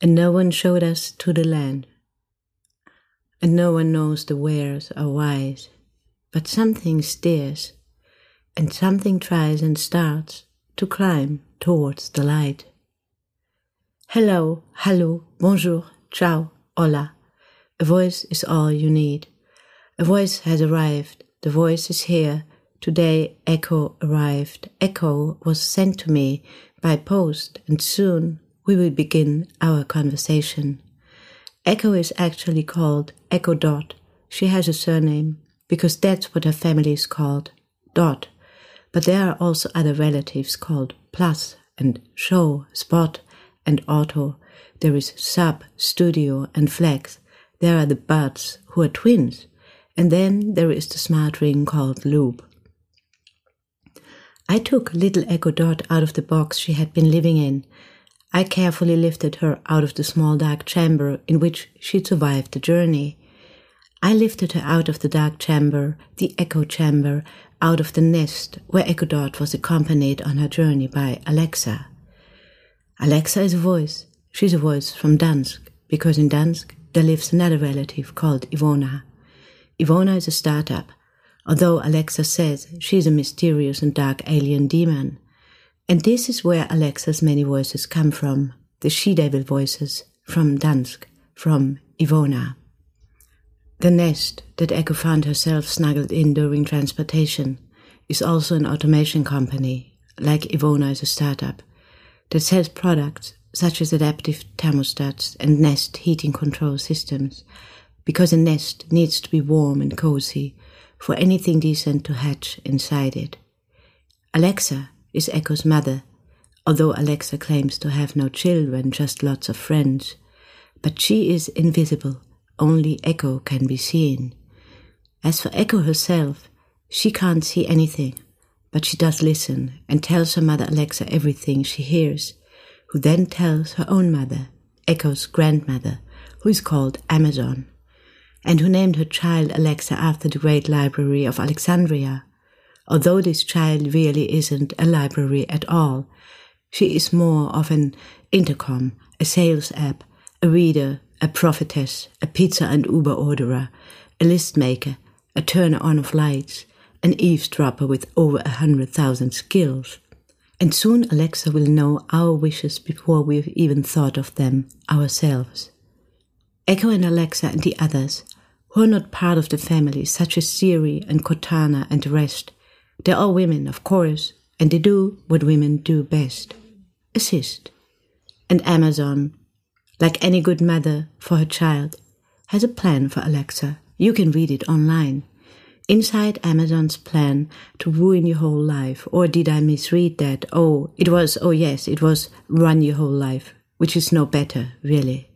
and no one showed us to the land. And no one knows the wheres or whys, but something steers, and something tries and starts to climb towards the light. Hello, hallo, bonjour, ciao, hola. A voice is all you need. A voice has arrived. The voice is here. Today, Echo arrived. Echo was sent to me by post, and soon we will begin our conversation. Echo is actually called Echo Dot. She has a surname because that's what her family is called, Dot. But there are also other relatives called Plus and Show, Spot, and Otto. There is Sub, Studio, and Flex. There are the Buds, who are twins. And then there is the smart ring called Loop. I took little Echo Dot out of the box she had been living in. I carefully lifted her out of the small dark chamber in which she'd survived the journey. I lifted her out of the dark chamber, the echo chamber, out of the nest where Echo Dot was accompanied on her journey by Alexa. Alexa is a voice. She's a voice from Gdańsk, because in Gdańsk there lives another relative called Ivona. Ivona is a startup although Alexa says she's a mysterious and dark alien demon. And this is where Alexa's many voices come from the she devil voices from Gdańsk, from Ivona. The nest that Echo found herself snuggled in during transportation is also an automation company, like Ivona is a startup, that sells products such as adaptive thermostats and Nest heating control systems, because a nest needs to be warm and cozy for anything decent to hatch inside it. Alexa is Echo's mother, although Alexa claims to have no children, just lots of friends. But she is invisible, only Echo can be seen. As for Echo herself, she can't see anything, but she does listen and tells her mother Alexa everything she hears, who then tells her own mother, Echo's grandmother, who is called Amazon and who named her child Alexa after the great library of Alexandria. Although this child really isn't a library at all, she is more of an intercom, a sales app, a reader, a prophetess, a pizza and Uber orderer, a list maker, a turner on of lights, an eavesdropper with over a hundred thousand skills. And soon Alexa will know our wishes before we've even thought of them ourselves. Echo and Alexa and the others who are not part of the family, such as Siri and Cortana and the rest. They're all women, of course, and they do what women do best assist. And Amazon, like any good mother for her child, has a plan for Alexa. You can read it online. Inside Amazon's plan to ruin your whole life, or did I misread that? Oh, it was, oh yes, it was run your whole life, which is no better, really.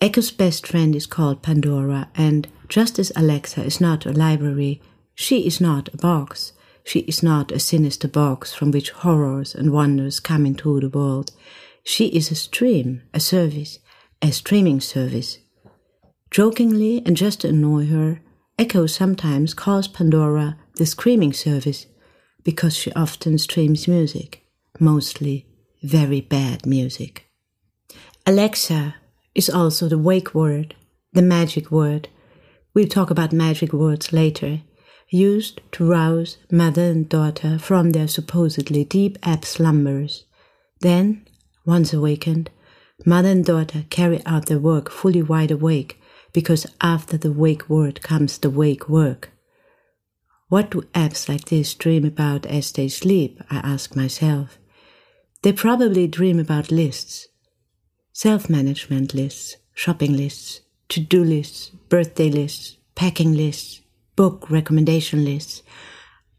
Echo's best friend is called Pandora, and just as Alexa is not a library, she is not a box. She is not a sinister box from which horrors and wonders come into the world. She is a stream, a service, a streaming service. Jokingly and just to annoy her, Echo sometimes calls Pandora the screaming service because she often streams music, mostly very bad music. Alexa is also the wake word, the magic word. We'll talk about magic words later, used to rouse mother and daughter from their supposedly deep ebb slumbers. Then, once awakened, mother and daughter carry out their work fully wide awake, because after the wake word comes the wake work. What do apps like this dream about as they sleep? I ask myself. They probably dream about lists, self management lists, shopping lists, to do lists, birthday lists, packing lists, book recommendation lists,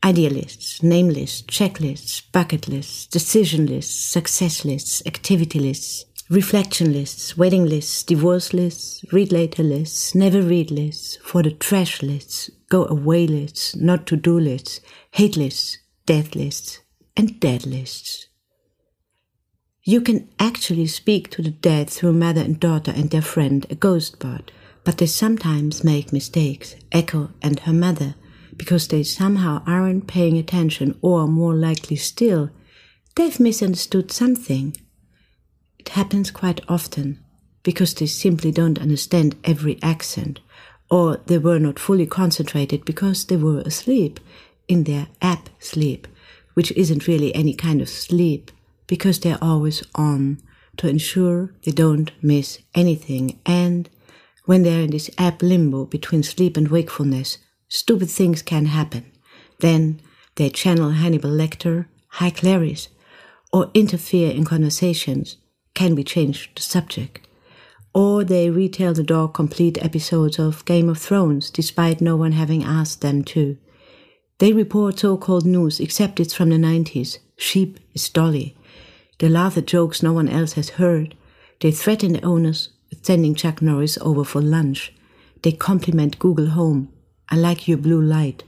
idea lists, name lists, checklists, bucket lists, decision lists, success lists, activity lists, reflection lists, wedding lists, divorce lists, read later lists, never read lists, for the trash lists, go away lists, not to do lists, hate lists, death lists, and dead lists. You can actually speak to the dead through mother and daughter and their friend, a ghost bot, but they sometimes make mistakes, Echo and her mother, because they somehow aren't paying attention, or more likely still, they've misunderstood something. It happens quite often because they simply don't understand every accent, or they were not fully concentrated because they were asleep in their app sleep, which isn't really any kind of sleep because they're always on to ensure they don't miss anything. And when they're in this app limbo between sleep and wakefulness, stupid things can happen. Then they channel Hannibal Lecter, Hi Clarice, or interfere in conversations, can we change the subject? Or they retell the dog complete episodes of Game of Thrones despite no one having asked them to. They report so called news, except it's from the 90s. Sheep is Dolly. They laugh at jokes no one else has heard. They threaten the owners sending Chuck Norris over for lunch. They compliment Google Home. I like your blue light.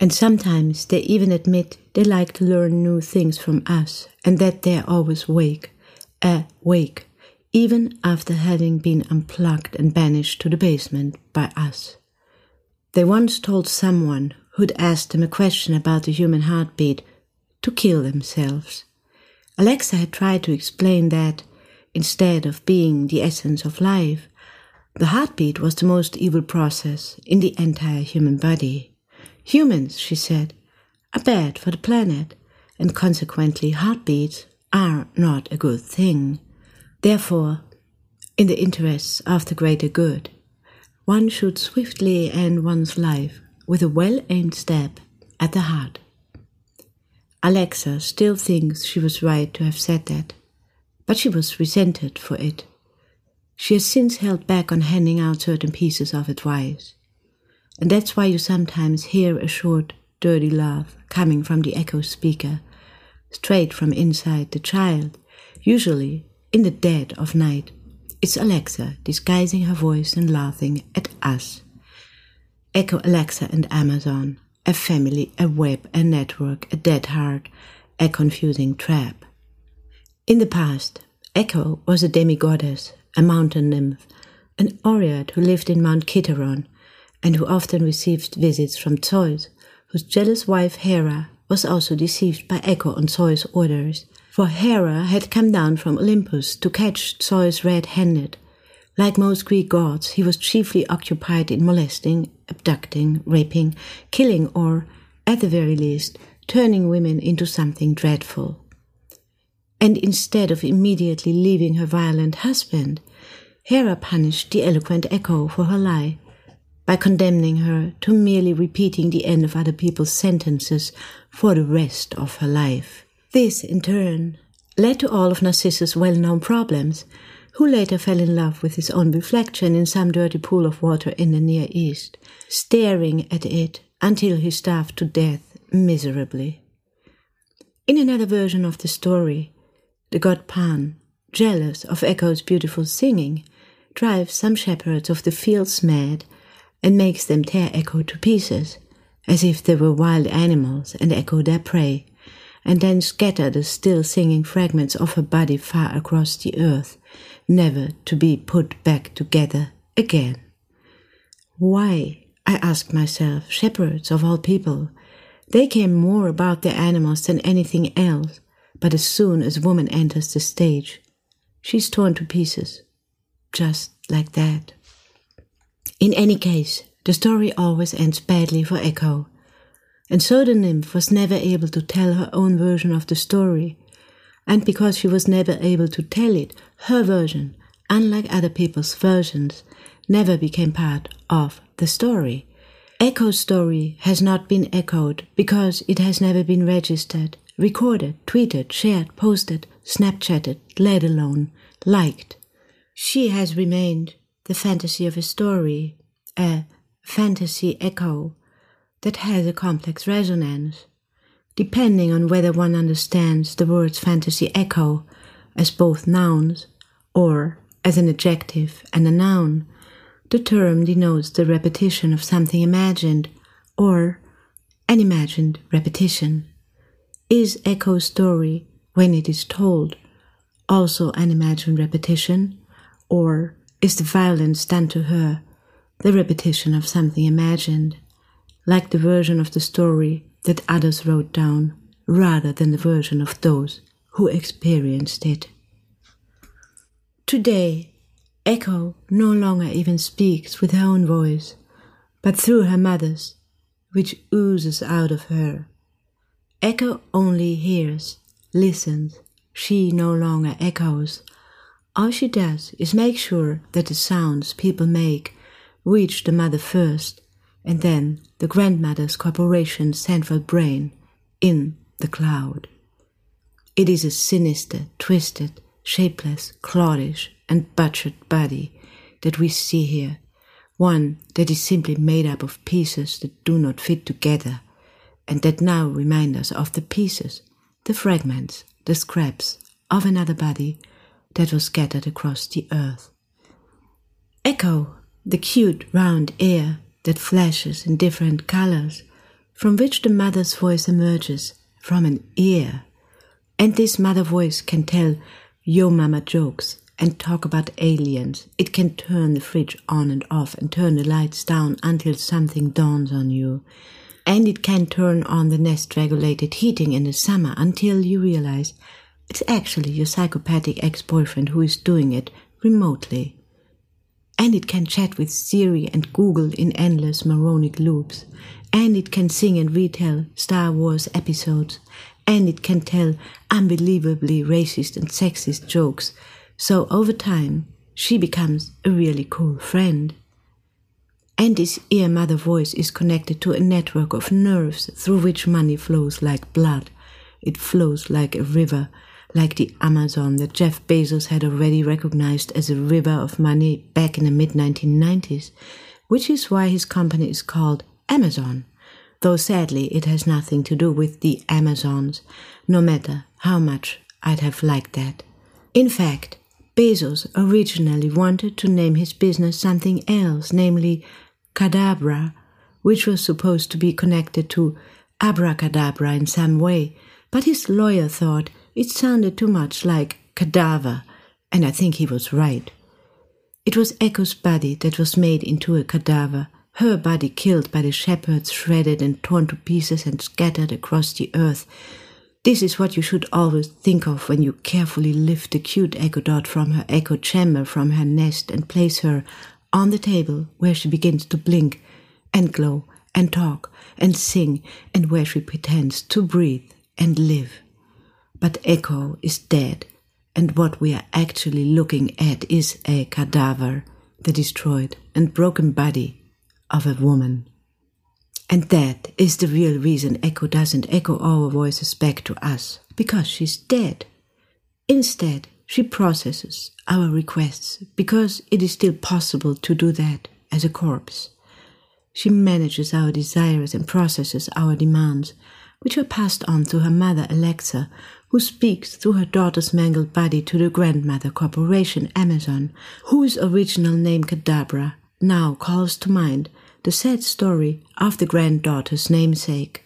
And sometimes they even admit they like to learn new things from us and that they're always awake, awake, even after having been unplugged and banished to the basement by us. They once told someone who'd asked them a question about the human heartbeat to kill themselves. Alexa had tried to explain that, instead of being the essence of life, the heartbeat was the most evil process in the entire human body. Humans, she said, are bad for the planet, and consequently heartbeats are not a good thing. Therefore, in the interests of the greater good, one should swiftly end one's life with a well aimed stab at the heart. Alexa still thinks she was right to have said that, but she was resented for it. She has since held back on handing out certain pieces of advice. And that's why you sometimes hear a short, dirty laugh coming from the echo speaker, straight from inside the child, usually in the dead of night. It's Alexa disguising her voice and laughing at us. Echo Alexa and Amazon, a family, a web, a network, a dead heart, a confusing trap. In the past, Echo was a demigoddess, a mountain nymph, an Oread who lived in Mount Kithaeron and who often received visits from Zeus, whose jealous wife Hera was also deceived by Echo on Zeus' orders. For Hera had come down from Olympus to catch Zeus red handed. Like most Greek gods, he was chiefly occupied in molesting, abducting, raping, killing, or, at the very least, turning women into something dreadful. And instead of immediately leaving her violent husband, Hera punished the eloquent Echo for her lie by condemning her to merely repeating the end of other people's sentences for the rest of her life. This, in turn, led to all of Narcissus' well known problems, who later fell in love with his own reflection in some dirty pool of water in the Near East, staring at it until he starved to death miserably. In another version of the story, the god Pan, jealous of Echo's beautiful singing, drives some shepherds of the fields mad and makes them tear Echo to pieces, as if they were wild animals and Echo their prey, and then scatter the still singing fragments of her body far across the earth, never to be put back together again. Why, I asked myself, shepherds of all people? They care more about their animals than anything else, but as soon as woman enters the stage, she's torn to pieces, just like that. In any case, the story always ends badly for Echo, and so the nymph was never able to tell her own version of the story, and because she was never able to tell it, her version, unlike other people's versions, never became part of the story. Echo's story has not been echoed because it has never been registered, recorded, tweeted, shared, posted, Snapchatted, let alone liked. She has remained the fantasy of a story, a fantasy echo that has a complex resonance. Depending on whether one understands the words fantasy echo as both nouns or as an adjective and a noun, the term denotes the repetition of something imagined or an imagined repetition. Is Echo's story, when it is told, also an imagined repetition, or is the violence done to her the repetition of something imagined, like the version of the story that others wrote down, rather than the version of those who experienced it. Today, Echo no longer even speaks with her own voice, but through her mother's, which oozes out of her. Echo only hears, listens, she no longer echoes. All she does is make sure that the sounds people make reach the mother first, and then the grandmother's corporation's central brain in the cloud. It is a sinister, twisted, shapeless, cloddish, and butchered body that we see here, one that is simply made up of pieces that do not fit together, and that now remind us of the pieces, the fragments, the scraps of another body that was scattered across the earth. Echo, the cute round ear that flashes in different colors, from which the mother's voice emerges from an ear. And this mother voice can tell yo mama jokes and talk about aliens. It can turn the fridge on and off and turn the lights down until something dawns on you. And it can turn on the nest regulated heating in the summer until you realize it's actually your psychopathic ex boyfriend who is doing it remotely. And it can chat with Siri and Google in endless moronic loops. And it can sing and retell Star Wars episodes. And it can tell unbelievably racist and sexist jokes. So over time, she becomes a really cool friend. And his ear mother voice is connected to a network of nerves through which money flows like blood. It flows like a river like the Amazon that Jeff Bezos had already recognized as a river of money back in the mid 1990s, which is why his company is called Amazon, though sadly it has nothing to do with the Amazons, no matter how much I'd have liked that. In fact, Bezos originally wanted to name his business something else, namely Cadabra, which was supposed to be connected to abracadabra in some way, but his lawyer thought it sounded too much like cadaver, and I think he was right. It was Echo's body that was made into a cadaver, her body killed by the shepherds, shredded and torn to pieces and scattered across the earth. This is what you should always think of when you carefully lift the cute echo dot from her echo chamber from her nest and place her on the table where she begins to blink and glow and talk and sing and where she pretends to breathe and live. But Echo is dead, and what we are actually looking at is a cadaver, the destroyed and broken body of a woman. And that is the real reason Echo doesn't echo our voices back to us, because she's dead. Instead, she processes our requests because it is still possible to do that as a corpse. She manages our desires and processes our demands, which are passed on to her mother Alexa, who speaks through her daughter's mangled body to the grandmother corporation Amazon, whose original name Cadabra now calls to mind the sad story of the granddaughter's namesake.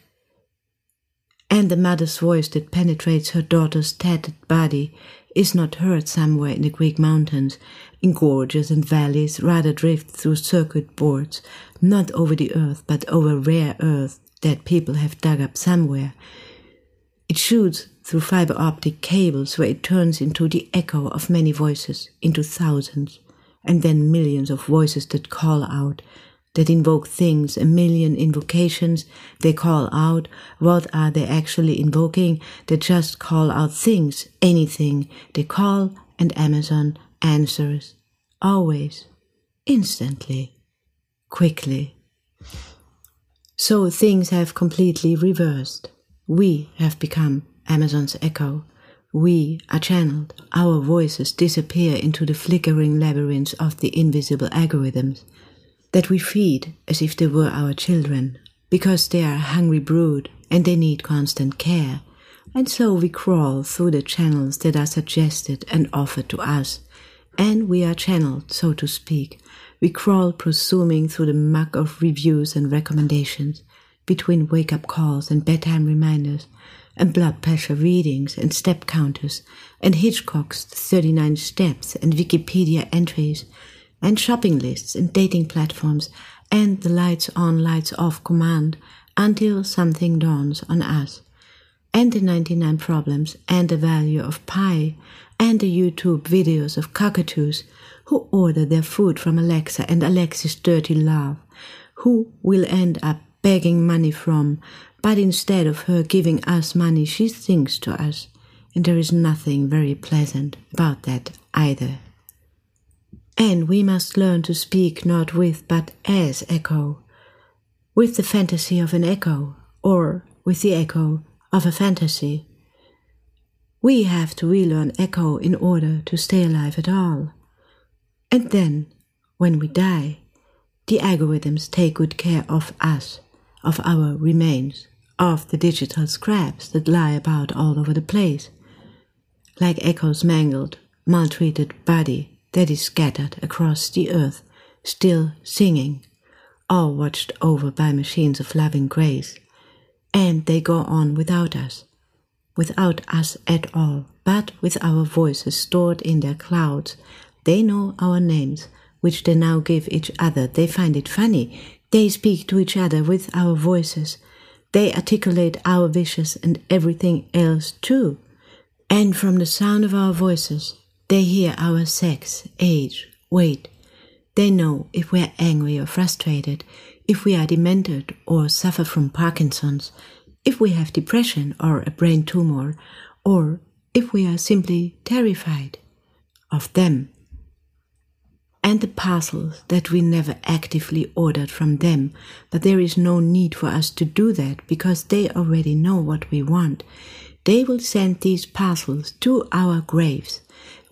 And the mother's voice that penetrates her daughter's tattered body is not heard somewhere in the Greek mountains, in gorges and valleys, rather drift through circuit boards, not over the earth, but over rare earth that people have dug up somewhere. It shoots through fiber optic cables where it turns into the echo of many voices, into thousands, and then millions of voices that call out, that invoke things, a million invocations, they call out, what are they actually invoking? They just call out things, anything, they call, and Amazon answers, always, instantly, quickly. So things have completely reversed. We have become Amazon's echo. We are channeled. Our voices disappear into the flickering labyrinths of the invisible algorithms that we feed as if they were our children, because they are a hungry brood and they need constant care. And so we crawl through the channels that are suggested and offered to us, and we are channeled, so to speak. We crawl presuming through the muck of reviews and recommendations, between wake up calls and bedtime reminders, and blood pressure readings and step counters and Hitchcock's 39 steps and Wikipedia entries and shopping lists and dating platforms and the lights on, lights off command until something dawns on us and the 99 problems and the value of pi and the YouTube videos of cockatoos who order their food from Alexa and Alexa's dirty love, who will end up begging money from, but instead of her giving us money, she sings to us, and there is nothing very pleasant about that either. And we must learn to speak not with but as echo, with the fantasy of an echo, or with the echo of a fantasy. We have to relearn echo in order to stay alive at all. And then, when we die, the algorithms take good care of us, of our remains, of the digital scraps that lie about all over the place, like Echo's mangled, maltreated body that is scattered across the earth, still singing, all watched over by machines of loving grace. And they go on without us, without us at all, but with our voices stored in their clouds they know our names, which they now give each other. They find it funny. They speak to each other with our voices. They articulate our wishes and everything else too. And from the sound of our voices, they hear our sex, age, weight. They know if we are angry or frustrated, if we are demented or suffer from Parkinson's, if we have depression or a brain tumor, or if we are simply terrified of them and the parcels that we never actively ordered from them, but there is no need for us to do that because they already know what we want. They will send these parcels to our graves,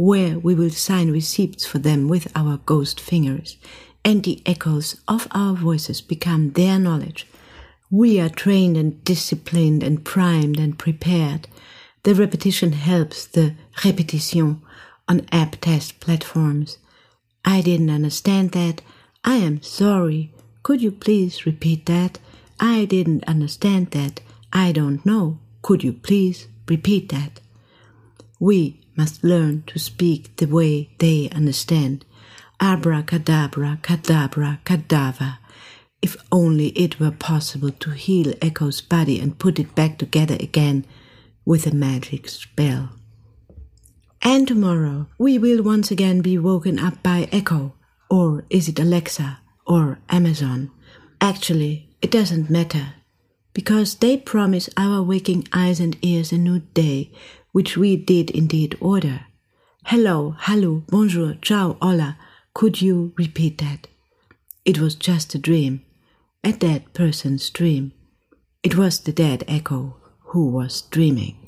where we will sign receipts for them with our ghost fingers, and the echoes of our voices become their knowledge. We are trained and disciplined and primed and prepared. The repetition helps the repetition on app test platforms. I didn't understand that. I am sorry. Could you please repeat that? I didn't understand that. I don't know. Could you please repeat that? We must learn to speak the way they understand. Abracadabra, cadabra, cadaver. If only it were possible to heal Echo's body and put it back together again with a magic spell. And tomorrow we will once again be woken up by Echo, or is it Alexa, or Amazon? Actually, it doesn't matter, because they promise our waking eyes and ears a new day, which we did indeed order. Hello, hallo, bonjour, ciao, hola. Could you repeat that? It was just a dream, a dead person's dream. It was the dead echo who was dreaming.